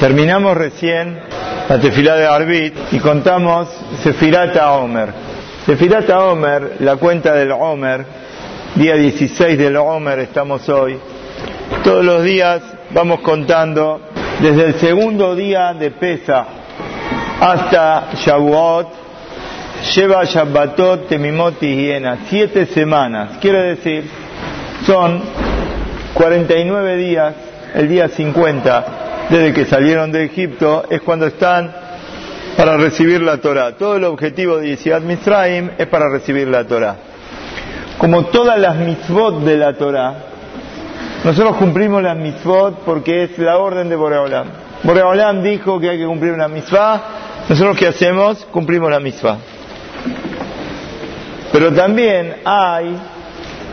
Terminamos recién la tefilá de Arbit y contamos Sefirata Omer. Sefirata Omer, la cuenta del Omer, día 16 del Omer estamos hoy. Todos los días vamos contando desde el segundo día de Pesa hasta Shavuot, lleva Shabbatot, Temimot y Hiena, siete semanas. Quiere decir, son 49 días, el día 50 desde que salieron de Egipto, es cuando están para recibir la Torah. Todo el objetivo de Yisiat Mitzrayim es para recibir la Torah. Como todas las mitzvot de la Torah, nosotros cumplimos las mitzvot porque es la orden de Boreolam. Boreolam dijo que hay que cumplir una mitzvah, nosotros qué hacemos? Cumplimos la mitzvah. Pero también hay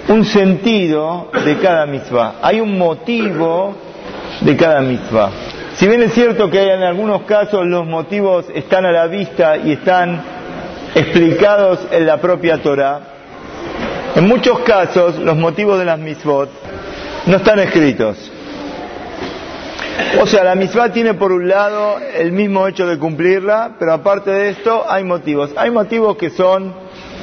un sentido de cada mitzvah, hay un motivo de cada mitzvah. Si bien es cierto que en algunos casos los motivos están a la vista y están explicados en la propia Torah, en muchos casos los motivos de las mitzvot no están escritos. O sea, la mitzvah tiene por un lado el mismo hecho de cumplirla, pero aparte de esto hay motivos. Hay motivos que son,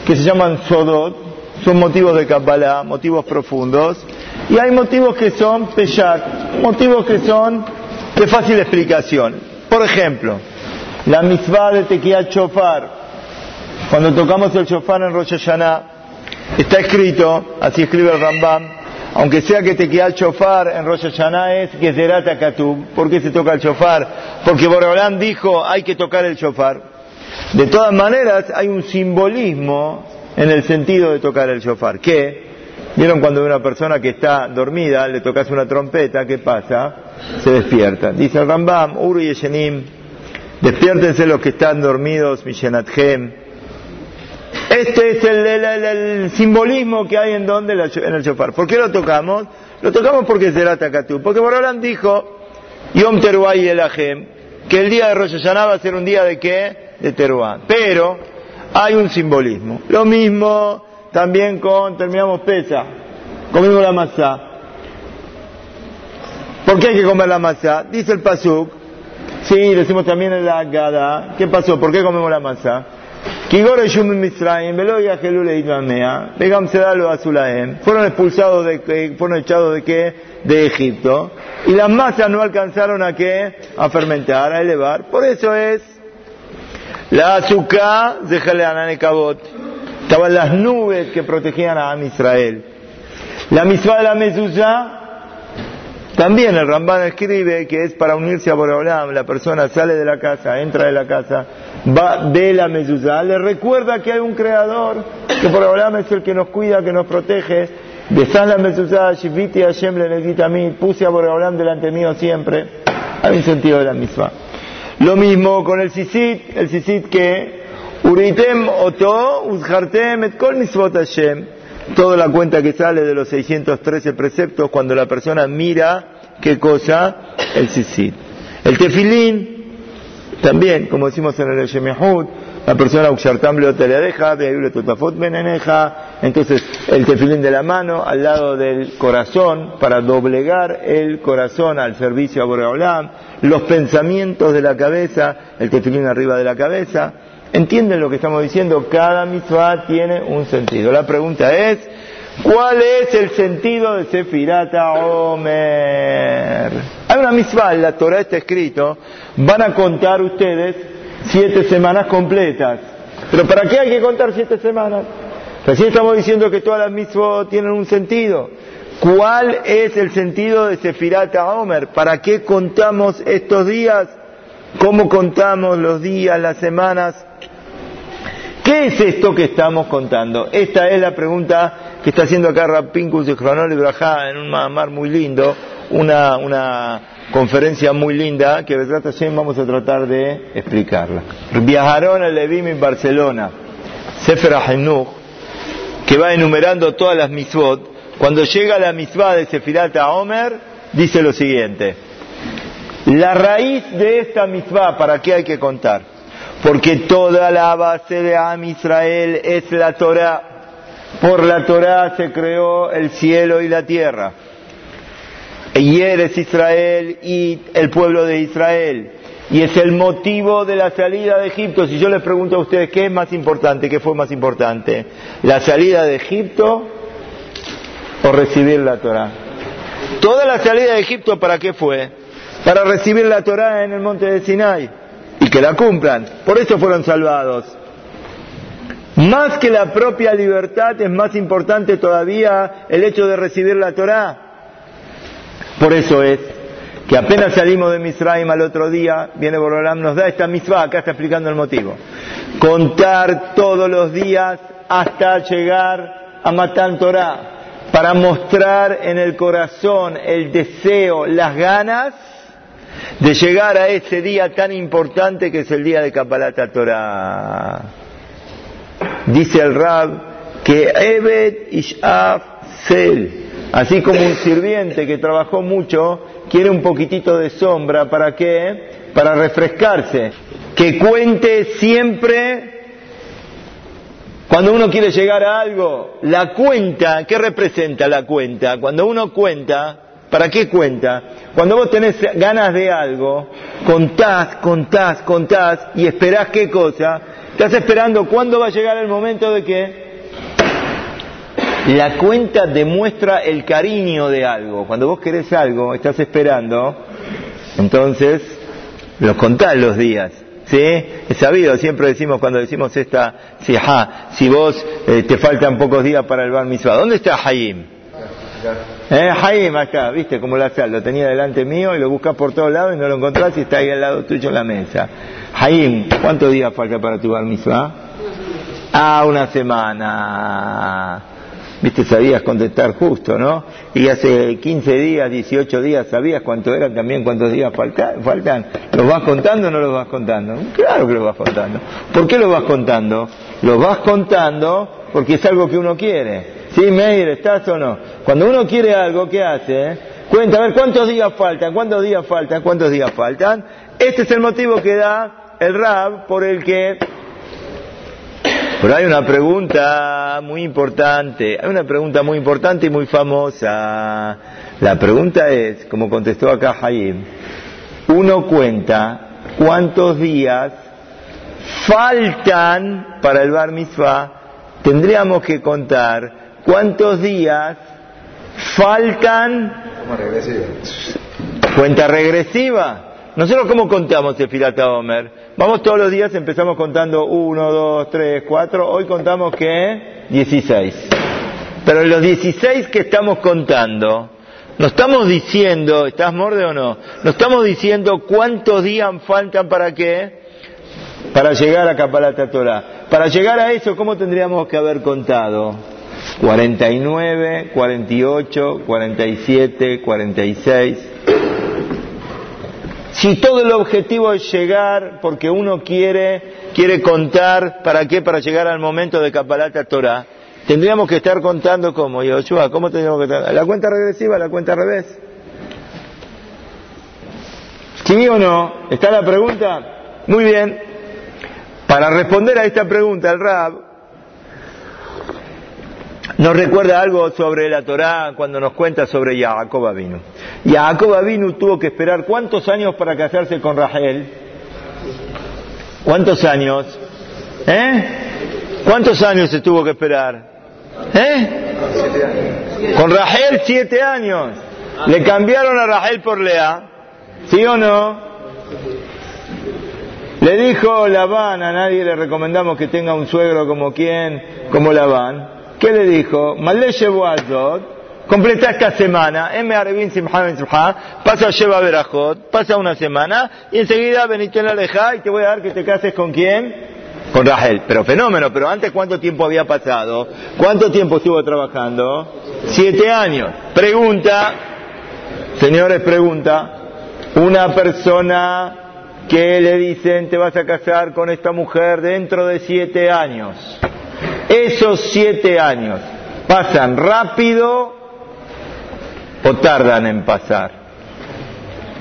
que se llaman sodot, son motivos de Kabbalah, motivos profundos, y hay motivos que son peshat, motivos que son de fácil explicación. Por ejemplo, la mitzvah de Tequia Chofar. Cuando tocamos el Chofar en Rosh Hashanah, está escrito, así escribe el Rambam, aunque sea que Tequia Chofar en Rosh Hashanah es Gezerata Katub. ¿Por qué se toca el Chofar? Porque Boreolán dijo hay que tocar el Chofar. De todas maneras, hay un simbolismo en el sentido de tocar el Chofar. ¿Qué? ¿Vieron cuando una persona que está dormida le tocas una trompeta? ¿Qué pasa? Se despierta. Dice el Rambam, Uru Yeshenim, despiértense los que están dormidos, Mishenathem. Este es el, simbolismo que hay en donde en el shofar. ¿Por qué lo tocamos? Lo tocamos porque será Takatú. Porque Borolán dijo, Yom Teruah y Elahem, que el día de Rosh Hashanah va a ser un día de qué? De Teruah. Pero hay un simbolismo. Lo mismo también con, terminamos pesa, comimos la masa. ¿Por qué hay que comer la masa? Dice el Pasuk, sí, decimos también en la Gada, ¿qué pasó? ¿Por qué comemos la masa? Fueron expulsados de, fueron echados de qué? De Egipto. Y las masas no alcanzaron a qué? A fermentar, a elevar. Por eso es la azúcar de Cabot. Estaban las nubes que protegían a Israel. La misma de la mezuzá, también el Ramban escribe que es para unirse a Boreolam. La persona sale de la casa, entra de la casa, va de la mezuzá, le recuerda que hay un creador, que Boreolam es el que nos cuida, que nos protege. De San la mezuzá, Shiviti Hashem le puse a Boreolam delante mío siempre. Hay un sentido de la misma. Lo mismo con el sisit, el sisit que Uritem oto uzhartem et kol misvot. Toda la cuenta que sale de los 613 preceptos cuando la persona mira qué cosa, el sisit. El tefilín, también, como decimos en el Shemehud, la persona uxartam deja, totafot beneneja, entonces el tefilín de la mano al lado del corazón para doblegar el corazón al servicio a Boreolam, los pensamientos de la cabeza, el tefilín arriba de la cabeza, ¿Entienden lo que estamos diciendo? Cada mitzvah tiene un sentido. La pregunta es, ¿cuál es el sentido de Sefirata Omer? Hay una mitzvah, en la Torah está escrito, van a contar ustedes siete semanas completas. ¿Pero para qué hay que contar siete semanas? Recién estamos diciendo que todas las mitzvot tienen un sentido. ¿Cuál es el sentido de Sefirata Omer? ¿Para qué contamos estos días? ¿Cómo contamos los días, las semanas? ¿Qué es esto que estamos contando? Esta es la pregunta que está haciendo acá Rapinkus y Brajá en un mar muy lindo, una, una conferencia muy linda que vamos a tratar de explicarla. Viajaron a Levim en Barcelona, Sefer Ahenuch, que va enumerando todas las mitzvot. Cuando llega la mitzvah de Sefirat Omer, dice lo siguiente. La raíz de esta mitzvah, ¿para qué hay que contar? porque toda la base de Am Israel es la Torah. Por la Torah se creó el cielo y la tierra. y eres Israel y el pueblo de Israel. Y es el motivo de la salida de Egipto. Si yo les pregunto a ustedes qué es más importante, qué fue más importante, la salida de Egipto o recibir la Torah. Toda la salida de Egipto, ¿para qué fue? Para recibir la Torah en el monte de Sinai y que la cumplan. Por eso fueron salvados. Más que la propia libertad es más importante todavía el hecho de recibir la Torah. Por eso es que apenas salimos de Misraim al otro día, viene Borolam, nos da esta misma, acá está explicando el motivo. Contar todos los días hasta llegar a Matan Torah, para mostrar en el corazón el deseo, las ganas de llegar a ese día tan importante que es el día de Kapalata Torah. Dice el Rab que Ebed Ishaf Sel, así como un sirviente que trabajó mucho, quiere un poquitito de sombra, ¿para qué? Para refrescarse. Que cuente siempre, cuando uno quiere llegar a algo, la cuenta, ¿qué representa la cuenta? Cuando uno cuenta, ¿para qué cuenta? Cuando vos tenés ganas de algo, contás, contás, contás y esperás qué cosa, estás esperando cuándo va a llegar el momento de que la cuenta demuestra el cariño de algo. Cuando vos querés algo, estás esperando, entonces los contás los días. ¿Sí? Es sabido, siempre decimos cuando decimos esta, si, si vos eh, te faltan pocos días para el bar mitzvah, ¿dónde está Hayim? Eh, Hayim acá, viste como la sal, lo tenía delante mío y lo buscas por todos lados y no lo encontrás y está ahí al lado tuyo en la mesa. Hayim, ¿cuántos días falta para tu bar mitzvah? Ah, una semana. Viste, sabías contestar justo, ¿no? Y hace 15 días, 18 días, ¿sabías cuánto eran también, cuántos días faltan? ¿Los vas contando o no los vas contando? Claro que los vas contando. ¿Por qué los vas contando? Los vas contando porque es algo que uno quiere. ¿Sí, Meir, estás o no? Cuando uno quiere algo, ¿qué hace? Cuenta, a ver, ¿cuántos días faltan? ¿Cuántos días faltan? ¿Cuántos días faltan? Este es el motivo que da el Rab por el que pero hay una pregunta muy importante, hay una pregunta muy importante y muy famosa. La pregunta es, como contestó acá Jaim, uno cuenta cuántos días faltan para el bar mitzvah, tendríamos que contar cuántos días faltan. Cuenta regresiva. Nosotros cómo contamos el Filata Omer? Vamos todos los días, empezamos contando 1, 2, 3, 4, hoy contamos que 16. Pero en los 16 que estamos contando, no estamos diciendo, ¿estás morde o no? No estamos diciendo cuántos días faltan para qué? Para llegar a Kapalata Torah. Para llegar a eso, ¿cómo tendríamos que haber contado? 49, 48, 47, 46. Si todo el objetivo es llegar porque uno quiere, quiere contar, ¿para qué? Para llegar al momento de Kapalata Torah. Tendríamos que estar contando como Yoshua, ¿cómo tendríamos que estar? ¿La cuenta regresiva, la cuenta al revés? ¿Sí o no? ¿Está la pregunta? Muy bien. Para responder a esta pregunta, el Rab nos recuerda algo sobre la Torá cuando nos cuenta sobre Jacob Avinu. Jacob Avinu tuvo que esperar cuántos años para casarse con Rahel. ¿Cuántos años? ¿Eh? ¿Cuántos años se tuvo que esperar? ¿Eh? Con Rahel siete años. Le cambiaron a Rahel por Lea. ¿Sí o no? Le dijo Labán, a nadie le recomendamos que tenga un suegro como quien, como Labán. ¿Qué le dijo? completa esta semana, M. Arevin pasa Sheva Berajot, pasa una semana, y enseguida venite en la leja y te voy a dar que te cases con quién? Con Rahel. Pero fenómeno, pero antes cuánto tiempo había pasado? ¿Cuánto tiempo estuvo trabajando? Siete años. Pregunta, señores, pregunta, una persona que le dicen te vas a casar con esta mujer dentro de siete años. Esos siete años pasan rápido o tardan en pasar.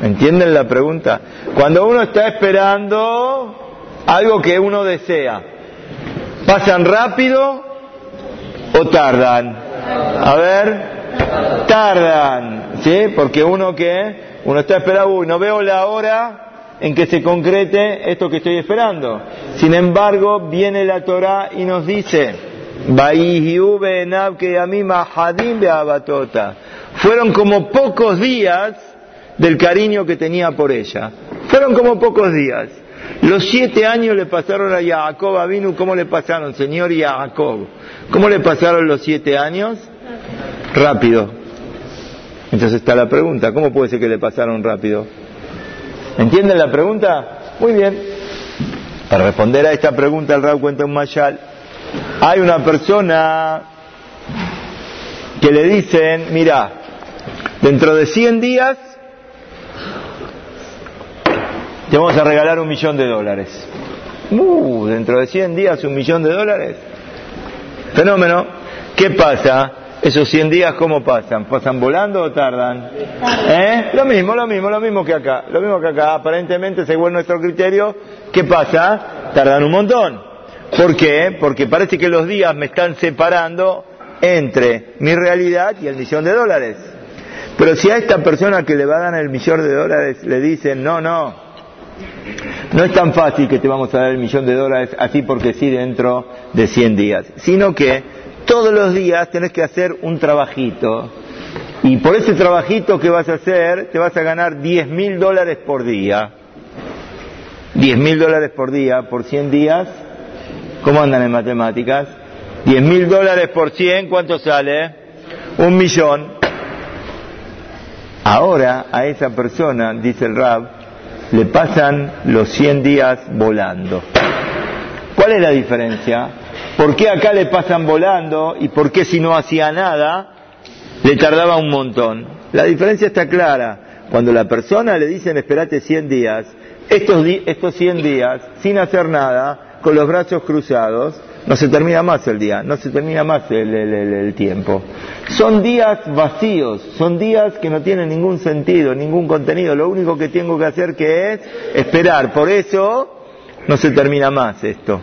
¿Entienden la pregunta? Cuando uno está esperando algo que uno desea, ¿pasan rápido o tardan? A ver, tardan. ¿Sí? Porque uno que, uno está esperando, uy, no veo la hora en que se concrete esto que estoy esperando. Sin embargo, viene la Torah y nos dice, fueron como pocos días del cariño que tenía por ella. Fueron como pocos días. Los siete años le pasaron a Jacob vino ¿cómo le pasaron, señor Jacob? ¿Cómo le pasaron los siete años? Rápido. Entonces está la pregunta, ¿cómo puede ser que le pasaron rápido? ¿Entienden la pregunta? Muy bien. Para responder a esta pregunta, el Rab cuenta un mayal. Hay una persona que le dicen, mira, dentro de 100 días te vamos a regalar un millón de dólares. Uh, dentro de 100 días un millón de dólares. Fenómeno. ¿Qué pasa? ¿Esos 100 días cómo pasan? ¿Pasan volando o tardan? ¿Eh? Lo mismo, lo mismo, lo mismo que acá. Lo mismo que acá. Aparentemente, según nuestro criterio, ¿qué pasa? Tardan un montón. ¿Por qué? Porque parece que los días me están separando entre mi realidad y el millón de dólares. Pero si a esta persona que le va a dar el millón de dólares le dicen, no, no, no es tan fácil que te vamos a dar el millón de dólares así porque sí dentro de 100 días, sino que todos los días tenés que hacer un trabajito y por ese trabajito que vas a hacer te vas a ganar 10 mil dólares por día. 10 mil dólares por día por 100 días. ¿Cómo andan en matemáticas? 10 mil dólares por 100, ¿cuánto sale? Un millón. Ahora a esa persona, dice el Rab, le pasan los 100 días volando. ¿Cuál es la diferencia? ¿Por qué acá le pasan volando y por qué si no hacía nada le tardaba un montón? La diferencia está clara. Cuando la persona le dicen espérate 100 días, estos, estos 100 días, sin hacer nada, con los brazos cruzados, no se termina más el día, no se termina más el, tiempo. Son días vacíos, son días que no tienen ningún sentido, ningún contenido. Lo único que tengo que hacer que es esperar. Por eso no se termina más esto.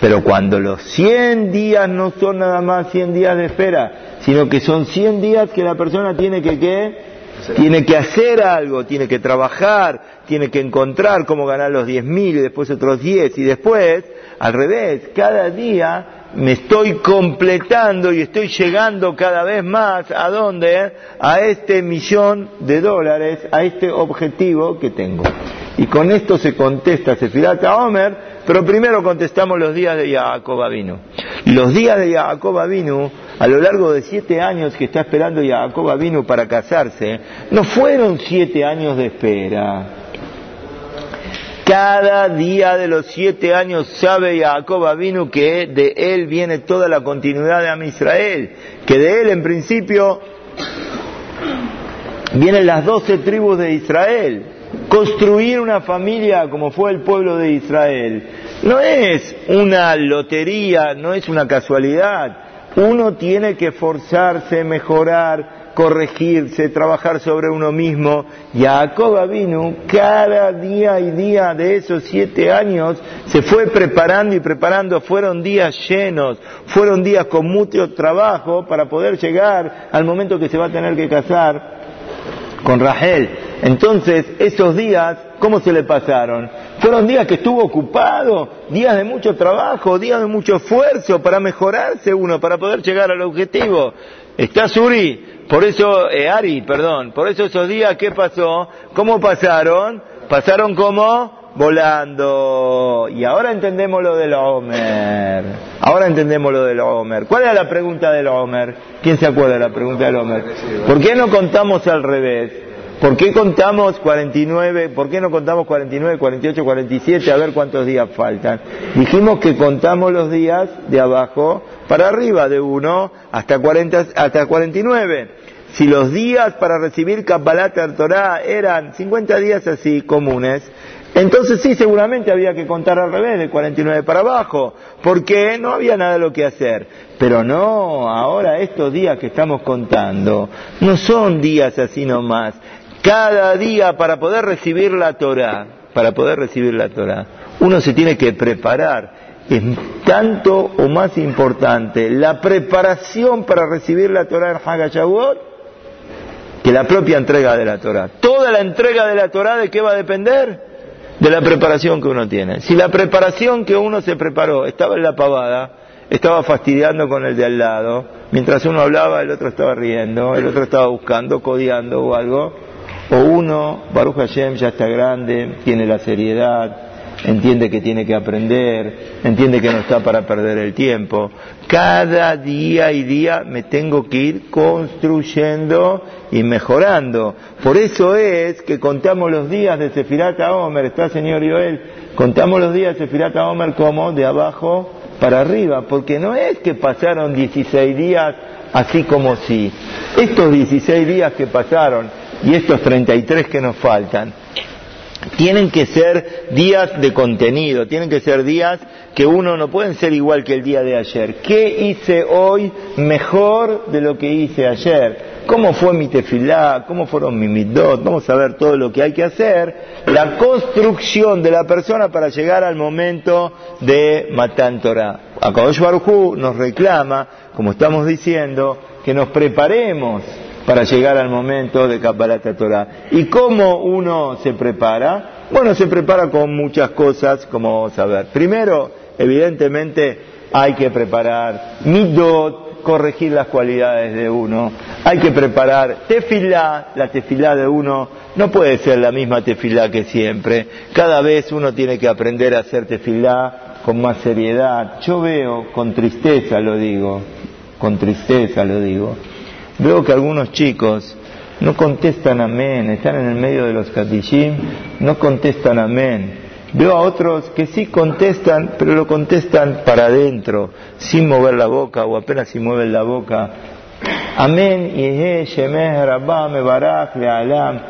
Pero cuando los 100 días no son nada más 100 días de espera, sino que son 100 días que la persona tiene que ¿qué? Tiene que hacer algo, tiene que trabajar, tiene que encontrar cómo ganar los 10.000 y después otros 10 y después al revés, cada día me estoy completando y estoy llegando cada vez más a dónde? A este millón de dólares, a este objetivo que tengo. Y con esto se contesta Sefirata Omer, pero primero contestamos los días de Jacob Avinu. Los días de Jacob Avinu, a lo largo de siete años que está esperando Jacob Avinu para casarse, no fueron siete años de espera cada día de los siete años sabe Jacob vino que de él viene toda la continuidad de Am Israel, que de él en principio vienen las doce tribus de Israel. Construir una familia como fue el pueblo de Israel no es una lotería, no es una casualidad. Uno tiene que esforzarse, mejorar, corregirse, trabajar sobre uno mismo. Jacob vino cada día y día de esos siete años se fue preparando y preparando, fueron días llenos, fueron días con mucho trabajo para poder llegar al momento que se va a tener que casar con Rahel. Entonces, esos días, ¿cómo se le pasaron? Fueron días que estuvo ocupado, días de mucho trabajo, días de mucho esfuerzo para mejorarse uno, para poder llegar al objetivo. Está Suri, por eso, eh, Ari, perdón, por eso esos días, ¿qué pasó? ¿Cómo pasaron? Pasaron como volando. Y ahora entendemos lo del Homer. Ahora entendemos lo del Homer. ¿Cuál era la pregunta del Homer? ¿Quién se acuerda de la pregunta del Homer? ¿Por qué no contamos al revés? ¿Por qué contamos 49? ¿Por qué no contamos 49, 48, 47? A ver cuántos días faltan. Dijimos que contamos los días de abajo para arriba, de 1 hasta, 40, hasta 49. Si los días para recibir Kabbalat Torah eran 50 días así comunes, entonces sí, seguramente había que contar al revés, de 49 para abajo, porque no había nada lo que hacer. Pero no, ahora estos días que estamos contando no son días así nomás. Cada día para poder recibir la Torah, para poder recibir la Torah, uno se tiene que preparar es tanto o más importante la preparación para recibir la Torah en Hagashavuot que la propia entrega de la Torah. Toda la entrega de la Torah de qué va a depender? De la preparación que uno tiene. Si la preparación que uno se preparó estaba en la pavada, estaba fastidiando con el de al lado, mientras uno hablaba el otro estaba riendo, el otro estaba buscando, codiando o algo, o uno, Baruch Hashem ya está grande, tiene la seriedad, entiende que tiene que aprender, entiende que no está para perder el tiempo. Cada día y día me tengo que ir construyendo y mejorando. Por eso es que contamos los días de Sefirat Omer, está señor Joel, contamos los días de Sefirat Omer como de abajo para arriba, porque no es que pasaron 16 días así como si. Estos 16 días que pasaron y estos 33 que nos faltan, tienen que ser días de contenido, tienen que ser días que uno no pueden ser igual que el día de ayer. ¿Qué hice hoy mejor de lo que hice ayer? ¿Cómo fue mi tefilá? ¿Cómo fueron mis midot? Vamos a ver todo lo que hay que hacer. La construcción de la persona para llegar al momento de Matan Torah. Akadosh Baruj nos reclama, como estamos diciendo, que nos preparemos para llegar al momento de Kabbalat Torah. ¿Y cómo uno se prepara? Bueno, se prepara con muchas cosas, como vamos a ver. Primero, evidentemente, hay que preparar midot, corregir las cualidades de uno. Hay que preparar tefilá, la tefilá de uno no puede ser la misma tefilá que siempre. Cada vez uno tiene que aprender a hacer tefilá con más seriedad. Yo veo, con tristeza lo digo, con tristeza lo digo, Veo que algunos chicos no contestan amén, están en el medio de los katishim, no contestan amén. Veo a otros que sí contestan, pero lo contestan para adentro, sin mover la boca o apenas si mueven la boca. Amén, y Shemeh, Rabba, Mebarach, Lealam.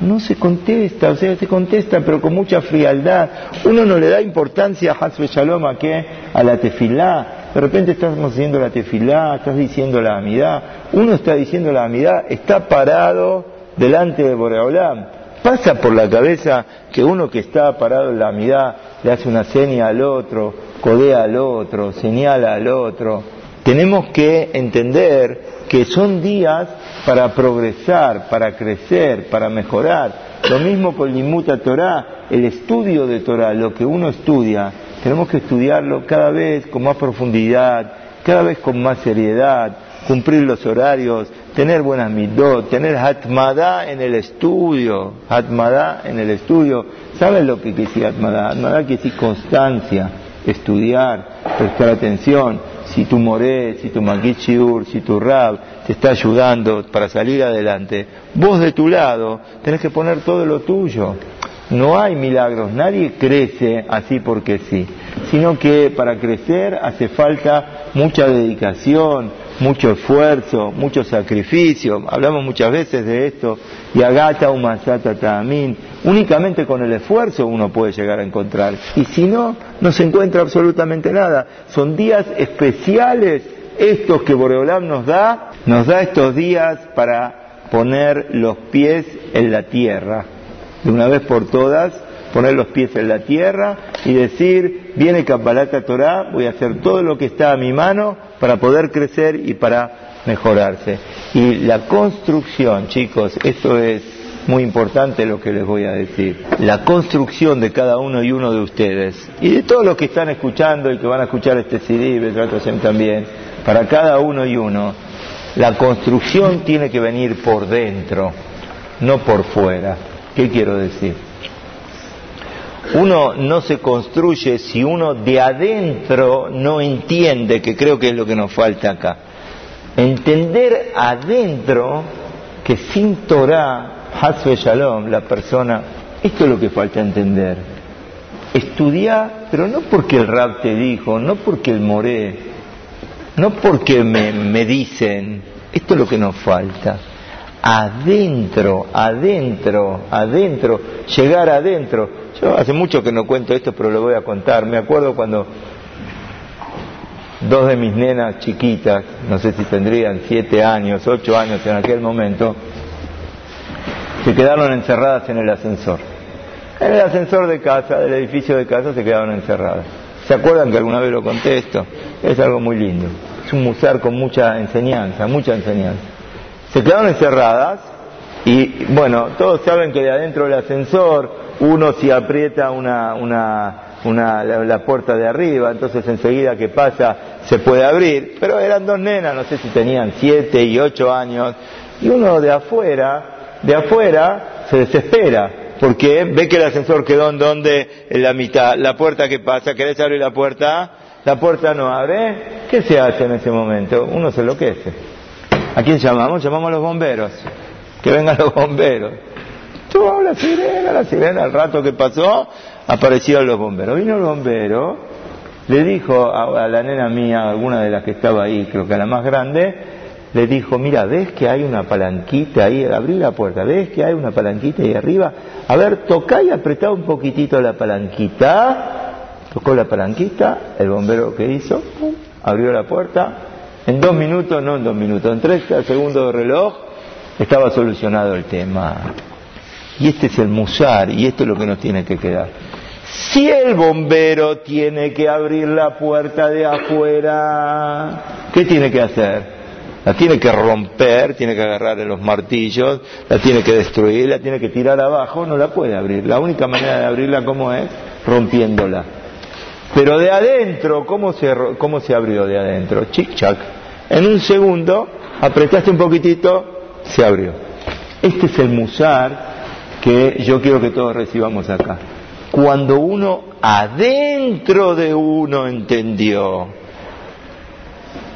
No se contesta, o sea, se contesta, pero con mucha frialdad. Uno no le da importancia a Hasbe Shalom a qué? A la tefilá. De repente estamos haciendo la tefilá, estás diciendo la amidad. Uno está diciendo la amidad, está parado delante de Boreolam. Pasa por la cabeza que uno que está parado en la amidad le hace una seña al otro, codea al otro, señala al otro. Tenemos que entender que son días para progresar, para crecer, para mejorar. Lo mismo con Limuta Torah, el estudio de Torah, lo que uno estudia, tenemos que estudiarlo cada vez con más profundidad, cada vez con más seriedad, cumplir los horarios, tener buenas midot, tener hatmadá en el estudio, hatmadá en el estudio. ¿Saben lo que quiere decir hatmadá? Hatmadá quiere decir constancia, estudiar, prestar atención. Si tu moré, si tu maquichiur, si tu rab te está ayudando para salir adelante, vos de tu lado tenés que poner todo lo tuyo. No hay milagros, nadie crece así porque sí, sino que para crecer hace falta mucha dedicación, mucho esfuerzo, mucho sacrificio. Hablamos muchas veces de esto. Y agata umasata tamín. Únicamente con el esfuerzo uno puede llegar a encontrar. Y si no, no se encuentra absolutamente nada. Son días especiales estos que Boreolam nos da. Nos da estos días para poner los pies en la tierra de una vez por todas, poner los pies en la tierra y decir, viene Kabbalata Torah, voy a hacer todo lo que está a mi mano para poder crecer y para mejorarse. Y la construcción, chicos, esto es muy importante lo que les voy a decir. La construcción de cada uno y uno de ustedes y de todos los que están escuchando y que van a escuchar este CD, también, para cada uno y uno, la construcción tiene que venir por dentro, no por fuera. ¿Qué quiero decir? Uno no se construye si uno de adentro no entiende, que creo que es lo que nos falta acá. Entender adentro que sin Torah, Hasbe Shalom, la persona, esto es lo que falta entender. Estudiar, pero no porque el rab te dijo, no porque el moré, no porque me, me dicen, esto es lo que nos falta adentro, adentro, adentro, llegar adentro. Yo hace mucho que no cuento esto, pero lo voy a contar. Me acuerdo cuando dos de mis nenas chiquitas, no sé si tendrían siete años, ocho años en aquel momento, se quedaron encerradas en el ascensor. En el ascensor de casa, del edificio de casa, se quedaron encerradas. ¿Se acuerdan que alguna vez lo contesto? Es algo muy lindo. Es un musar con mucha enseñanza, mucha enseñanza se quedaron encerradas Y bueno, todos saben que de adentro del ascensor uno si aprieta una, una, una, la, puerta de arriba, entonces enseguida que pasa se puede abrir, pero eran dos nenas, no sé si tenían siete y ocho años, y uno de afuera, de afuera se desespera, porque ve que el ascensor quedó en donde, en la mitad, la puerta que pasa, querés abrir la puerta, la puerta no abre, ¿qué se hace en ese momento? Uno se enloquece. ¿A quién llamamos? Llamamos a los bomberos, que vengan los bomberos. Tuvo la sirena, la sirena, al rato que pasó, aparecieron los bomberos. Vino el bombero, le dijo a, la nena mía, alguna de las que estaba ahí, creo que a la más grande, le dijo, mira, ¿ves que hay una palanquita ahí? Abrí la puerta, ¿ves que hay una palanquita ahí arriba? A ver, tocá y apretá un poquitito la palanquita. Tocó la palanquita, el bombero que hizo, abrió la puerta. En dos minutos, no en dos minutos, en tres segundos de reloj, estaba solucionado el tema. Y este es el musar, y esto es lo que nos tiene que quedar. Si el bombero tiene que abrir la puerta de afuera, ¿qué tiene que hacer? La tiene que romper, tiene que agarrar en los martillos, la tiene que destruir, la tiene que tirar abajo, no la puede abrir. La única manera de abrirla, ¿cómo es? Rompiéndola. Pero de adentro, ¿cómo se, cómo se abrió de adentro? Chic-chac. En un segundo, apretaste un poquitito, se abrió. Este es el musar que yo quiero que todos recibamos acá. Cuando uno adentro de uno entendió,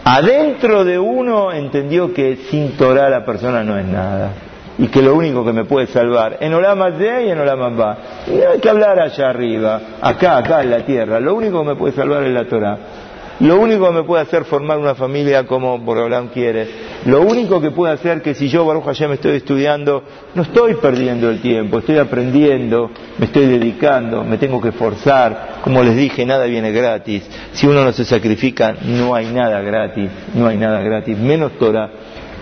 adentro de uno entendió que sin Torah la persona no es nada y que lo único que me puede salvar en Olama de y en Olama va. Hay que hablar allá arriba, acá, acá en la tierra. Lo único que me puede salvar es la Torah. Lo único que me puede hacer formar una familia como Borolán quiere. Lo único que puede hacer que si yo, Baruch me estoy estudiando, no estoy perdiendo el tiempo, estoy aprendiendo, me estoy dedicando, me tengo que esforzar. Como les dije, nada viene gratis. Si uno no se sacrifica, no hay nada gratis, no hay nada gratis, menos Torah.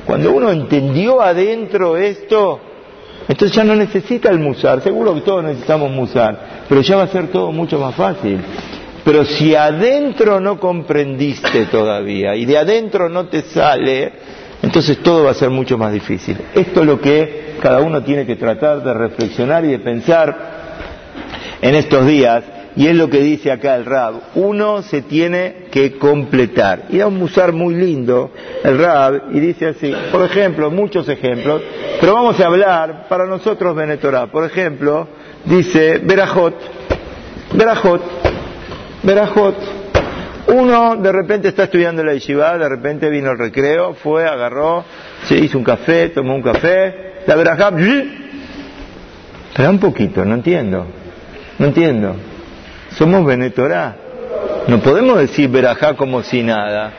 Cuando uno entendió adentro esto, entonces ya no necesita el musar. Seguro que todos necesitamos musar, pero ya va a ser todo mucho más fácil. Pero si adentro no comprendiste todavía y de adentro no te sale, entonces todo va a ser mucho más difícil. Esto es lo que cada uno tiene que tratar de reflexionar y de pensar en estos días, y es lo que dice acá el Rab. Uno se tiene que completar. Y da un musar muy lindo el Rab, y dice así, por ejemplo, muchos ejemplos, pero vamos a hablar para nosotros Benetorá. Por ejemplo, dice Berajot, Berajot, Berajot. Uno de repente está estudiando la yeshiva, de repente vino el recreo, fue, agarró, se hizo un café, tomó un café, la verajá, espera un poquito, no entiendo, no entiendo. Somos Benetorá. No podemos decir verajá como si nada.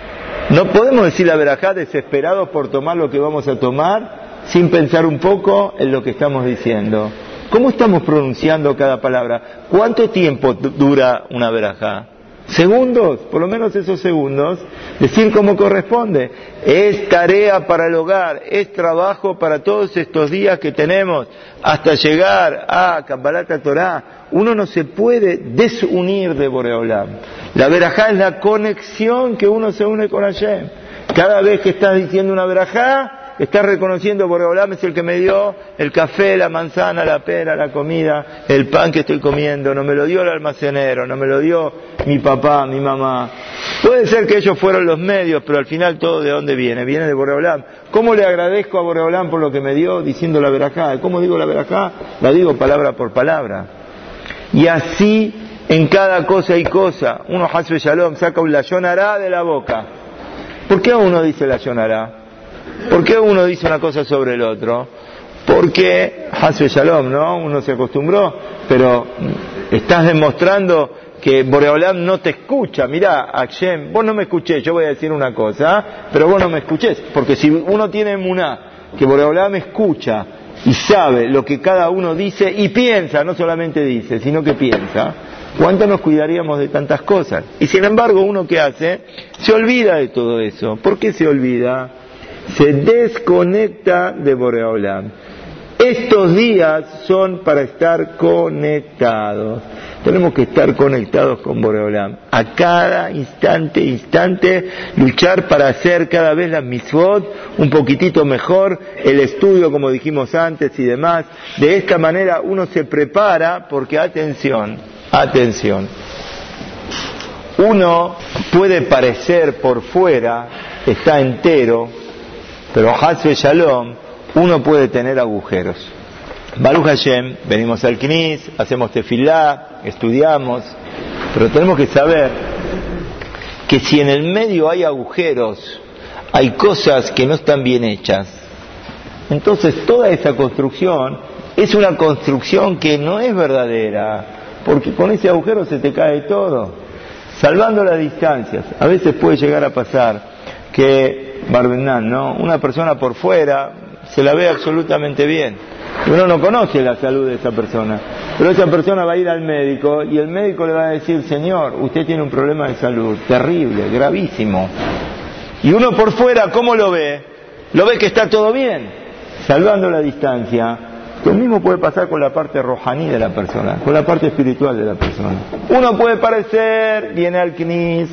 No podemos decir la verajá desesperados por tomar lo que vamos a tomar sin pensar un poco en lo que estamos diciendo. ¿Cómo estamos pronunciando cada palabra? ¿Cuánto tiempo dura una verajá? Segundos, por lo menos esos segundos, decir como corresponde. Es tarea para el hogar, es trabajo para todos estos días que tenemos hasta llegar a Kabbalat Torah. Uno no se puede desunir de Boreolam. La verajá es la conexión que uno se une con Hashem. Cada vez que estás diciendo una verajá, Está reconociendo Boreolam es el que me dio el café, la manzana, la pera, la comida, el pan que estoy comiendo. No me lo dio el almacenero, no me lo dio mi papá, mi mamá. Puede ser que ellos fueron los medios, pero al final todo de dónde viene? Viene de Boreolam. ¿Cómo le agradezco a Boreolam por lo que me dio diciendo la verajá? ¿Cómo digo la verajá? La digo palabra por palabra. Y así en cada cosa y cosa. Uno, Hasbe Shalom, saca un layonará de la boca. ¿Por qué uno dice layonará? ¿Por qué uno dice una cosa sobre el otro? Porque, Hasbe Shalom, ¿no? Uno se acostumbró, pero estás demostrando que Boreolam no te escucha. Mirá, Hashem, vos no me escuché, yo voy a decir una cosa, pero vos no me escuchés. Porque si uno tiene una que Boreolam escucha y sabe lo que cada uno dice y piensa, no solamente dice, sino que piensa, ¿cuánto nos cuidaríamos de tantas cosas? Y sin embargo, uno que hace, se olvida de todo eso. ¿Por qué se olvida? Se desconecta de Boreolam. Estos días son para estar conectados. Tenemos que estar conectados con Boreolam. A cada instante, instante, luchar para hacer cada vez la mitzvot un poquitito mejor, el estudio, como dijimos antes y demás. De esta manera uno se prepara porque, atención, atención, uno puede parecer por fuera, está entero, pero Hasbe Shalom, uno puede tener agujeros. Baruch Hashem, venimos al Knis, hacemos tefilá, estudiamos, pero tenemos que saber que si en el medio hay agujeros, hay cosas que no están bien hechas, entonces toda esa construcción es una construcción que no es verdadera, porque con ese agujero se te cae todo. Salvando las distancias, a veces puede llegar a pasar que, Barbenán, ¿no? Una persona por fuera se la ve absolutamente bien, uno no conoce la salud de esa persona, pero esa persona va a ir al médico y el médico le va a decir, señor, usted tiene un problema de salud terrible, gravísimo. Y uno por fuera, ¿cómo lo ve? Lo ve que está todo bien, salvando la distancia. Lo mismo puede pasar con la parte rojaní de la persona, con la parte espiritual de la persona. Uno puede parecer, viene al knis,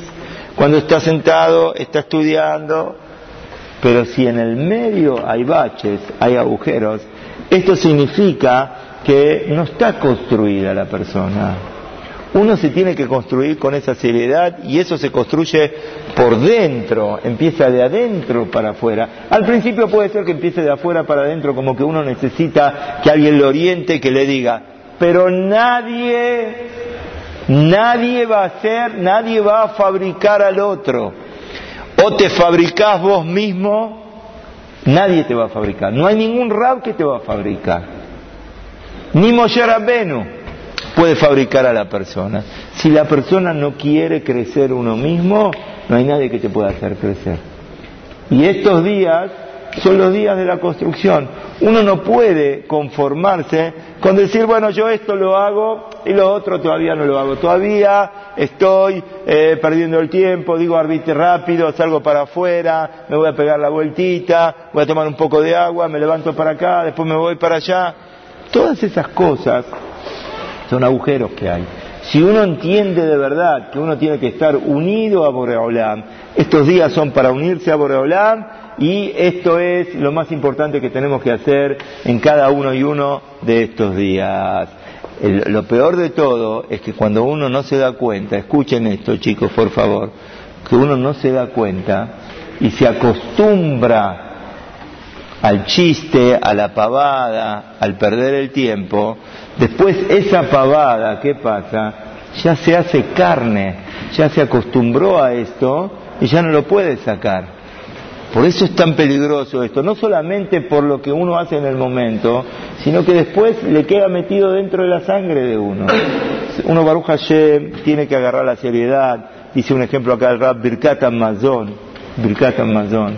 cuando está sentado, está estudiando, pero si en el medio hay baches, hay agujeros, esto significa que no está construida la persona. Uno se tiene que construir con esa seriedad y eso se construye por dentro, empieza de adentro para afuera. Al principio puede ser que empiece de afuera para adentro, como que uno necesita que alguien lo oriente, que le diga, pero nadie, nadie va a hacer, nadie va a fabricar al otro. O te fabricás vos mismo Nadie te va a fabricar. No hay ningún rab que te va a fabricar. Ni Moshe Rabbenu puede fabricar a la persona. Si la persona no quiere crecer uno mismo, no hay nadie que te pueda hacer crecer. Y estos días son los días de la construcción. Uno no puede conformarse con decir, bueno, yo esto lo hago y lo otro todavía no lo hago. Todavía estoy eh, perdiendo el tiempo, digo arbite rápido, salgo para afuera, me voy a pegar la vueltita, voy a tomar un poco de agua, me levanto para acá, después me voy para allá. Todas esas cosas son agujeros que hay. Si uno entiende de verdad que uno tiene que estar unido a Boreolam, estos días son para unirse a Boreolam y esto es lo más importante que tenemos que hacer en cada uno y uno de estos días. lo peor de todo es que cuando uno no se da cuenta, escuchen esto chicos por favor, que uno no se da cuenta y se acostumbra al chiste, a la pavada, al perder el tiempo, después esa pavada, ¿qué pasa? Ya se hace carne, ya se acostumbró a esto y ya no lo puede sacar. Por eso es tan peligroso esto, no solamente por lo que uno hace en el momento, sino que después le queda metido dentro de la sangre de uno. Uno, Baruch Hashem, tiene que agarrar la seriedad. Dice un ejemplo acá el rap, Birkat Amazon, Birkat Amazon.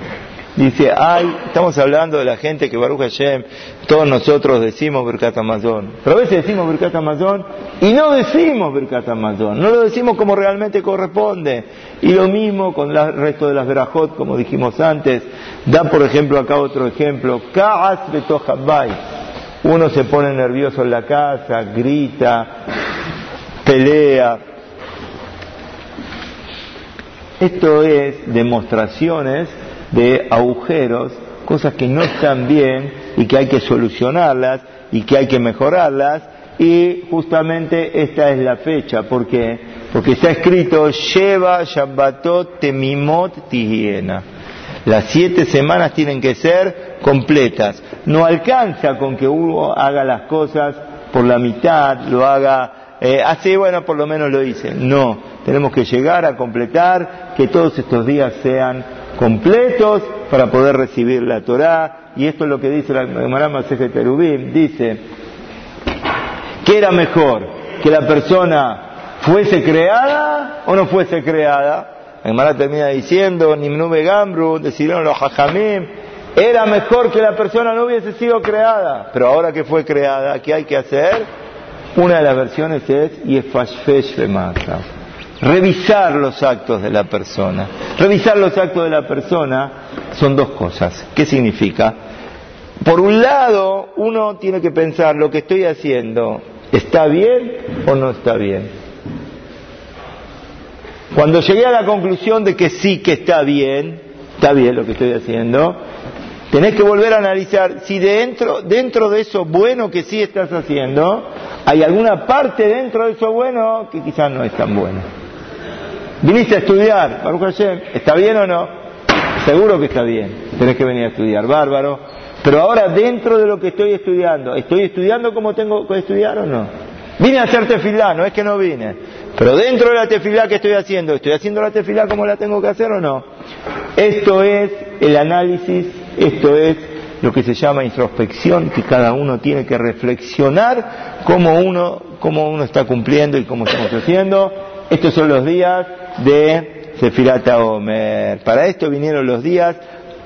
Dice, ay, estamos hablando de la gente que Baruch Hashem, todos nosotros decimos Birkat Amazon. Pero a veces decimos Birkat Amazon y no decimos Birkat Amazon, no lo decimos como realmente corresponde. Y lo mismo con el resto de las verajot, como dijimos antes. Da por ejemplo acá otro ejemplo, Ka'as Uno se pone nervioso en la casa, grita, pelea. Esto es demostraciones de agujeros, cosas que no están bien y que hay que solucionarlas y que hay que mejorarlas. Y justamente esta es la fecha, porque porque está escrito Sheva Shabbatot Temimot Tihiena. Las siete semanas tienen que ser completas. No alcanza con que uno haga las cosas por la mitad, lo haga eh, así, bueno, por lo menos lo hice. No, tenemos que llegar a completar, que todos estos días sean completos para poder recibir la Torá. Y esto es lo que dice la Gemara Maseje Terubim. Dice, ¿qué era mejor? Que la persona fuese creada o no fuese creada. Gemara termina diciendo, Nimnube Gambru, decidieron los Hajamim, era mejor que la persona no hubiese sido creada. Pero ahora que fue creada, ¿qué hay que hacer? Una de las versiones es Yefashfesh Lemata revisar los actos de la persona. Revisar los actos de la persona son dos cosas. ¿Qué significa? por un lado, uno tiene que pensar lo que estoy haciendo, ¿está bien o no está bien? Cuando llegué a la conclusión de que sí que está bien, está bien lo que estoy haciendo, tenés que volver a analizar si dentro, dentro de eso bueno que sí estás haciendo, hay alguna parte dentro de eso bueno que quizás no es tan buena. Viniste a estudiar, ¿está bien o no? Seguro que está bien, tenés que venir a estudiar, bárbaro. Pero ahora dentro de lo que estoy estudiando, ¿estoy estudiando como tengo que estudiar o no? Vine a hacer tefilá, no es que no vine. Pero dentro de la tefilá que estoy haciendo, ¿estoy haciendo la tefilá como la tengo que hacer o no? Esto es el análisis, esto es lo que se llama introspección, que cada uno tiene que reflexionar cómo uno, cómo uno está cumpliendo y cómo estamos haciendo. Estos son los días de Sefirata Omer. Para esto vinieron los días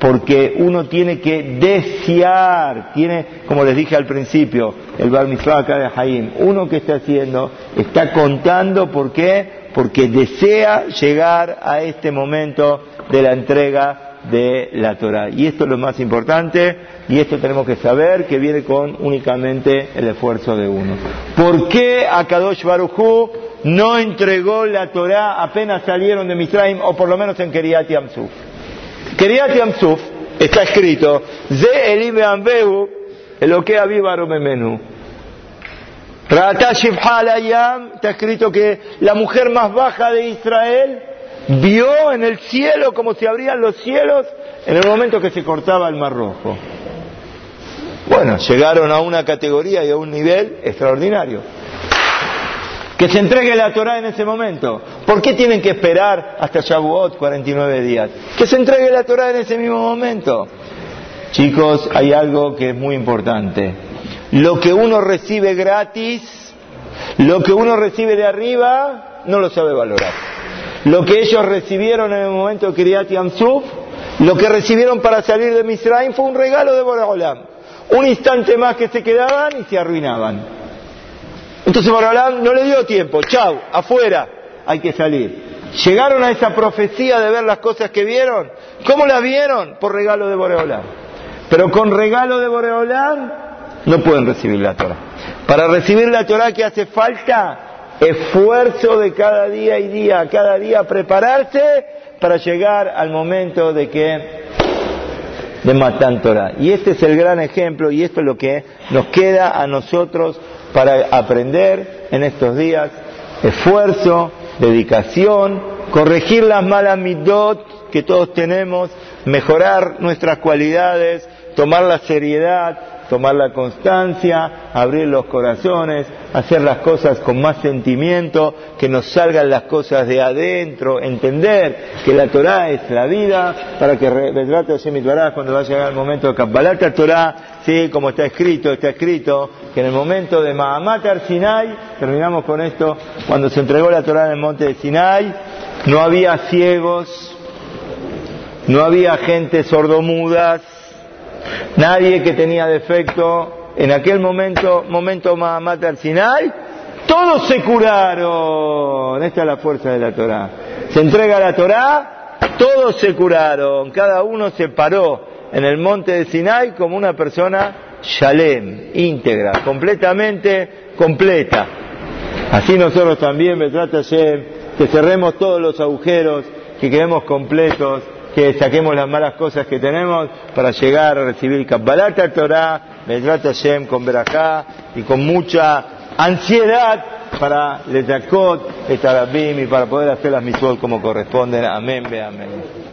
porque uno tiene que desear, tiene, como les dije al principio, el Bar Mitzvah acá de Jaim, uno que está haciendo, está contando, ¿por qué? Porque desea llegar a este momento de la entrega de la Torah. Y esto es lo más importante, y esto tenemos que saber que viene con únicamente el esfuerzo de uno. ¿Por qué Akadosh Baruchu no entregó la Torah apenas salieron de Misraim, o por lo menos en Keriat Yamsuf? Keriat Yamsuf está escrito, Ze Elim Ambeu, Elokea Vivaro Memenu. Rata Yam, está escrito que la mujer más baja de Israel vio en el cielo como se abrían los cielos en el momento que se cortaba el mar rojo. Bueno, llegaron a una categoría y a un nivel extraordinario. Que se entregue la Torah en ese momento. ¿Por qué tienen que esperar hasta Shavuot 49 días? Que se entregue la Torah en ese mismo momento. Chicos, hay algo que es muy importante. Lo que uno recibe gratis, lo que uno recibe de arriba, no lo sabe valorar. Lo que ellos recibieron en el momento de Kriyat Yamsuf, lo que recibieron para salir de Misraim fue un regalo de Boraholam. Un instante más que se quedaban y se arruinaban. Entonces Boraholam no le dio tiempo, chau, afuera, hay que salir. Llegaron a esa profecía de ver las cosas que vieron. ¿Cómo las vieron? Por regalo de Boreolam. Pero con regalo de Boreolam no pueden recibir la Torah. Para recibir la Torah, ¿qué hace falta? esfuerzo de cada día y día, cada día prepararse para llegar al momento de que de Matan Torah. Y este es el gran ejemplo y esto es lo que nos queda a nosotros para aprender en estos días. Esfuerzo, dedicación, corregir las malas midot que todos tenemos, mejorar nuestras cualidades, tomar la seriedad, tomar la constancia, abrir los corazones, hacer las cosas con más sentimiento, que nos salgan las cosas de adentro, entender que la Torah es la vida, para que cuando va a llegar el momento de Kabbalat Torah, sí, como está escrito, está escrito, que en el momento de Mahamat Sinai, terminamos con esto, cuando se entregó la Torah en el monte de Sinai, no había ciegos, no había gente sordomudas, Nadie que tenía defecto, en aquel momento, momento Mahamat al Sinai, todos se curaron. Esta es la fuerza de la Torah. Se entrega la Torah, todos se curaron. Cada uno se paró en el monte de Sinai como una persona shalem, íntegra, completamente completa. Así nosotros también, trata que cerremos todos los agujeros, que quedemos completos que saquemos las malas cosas que tenemos para llegar a recibir Kabbalat Torah, Medrat Hashem con Berajá y con mucha ansiedad para Letakot, Etarabim y para poder hacer las mitzvot como corresponden. Amén, ve amén.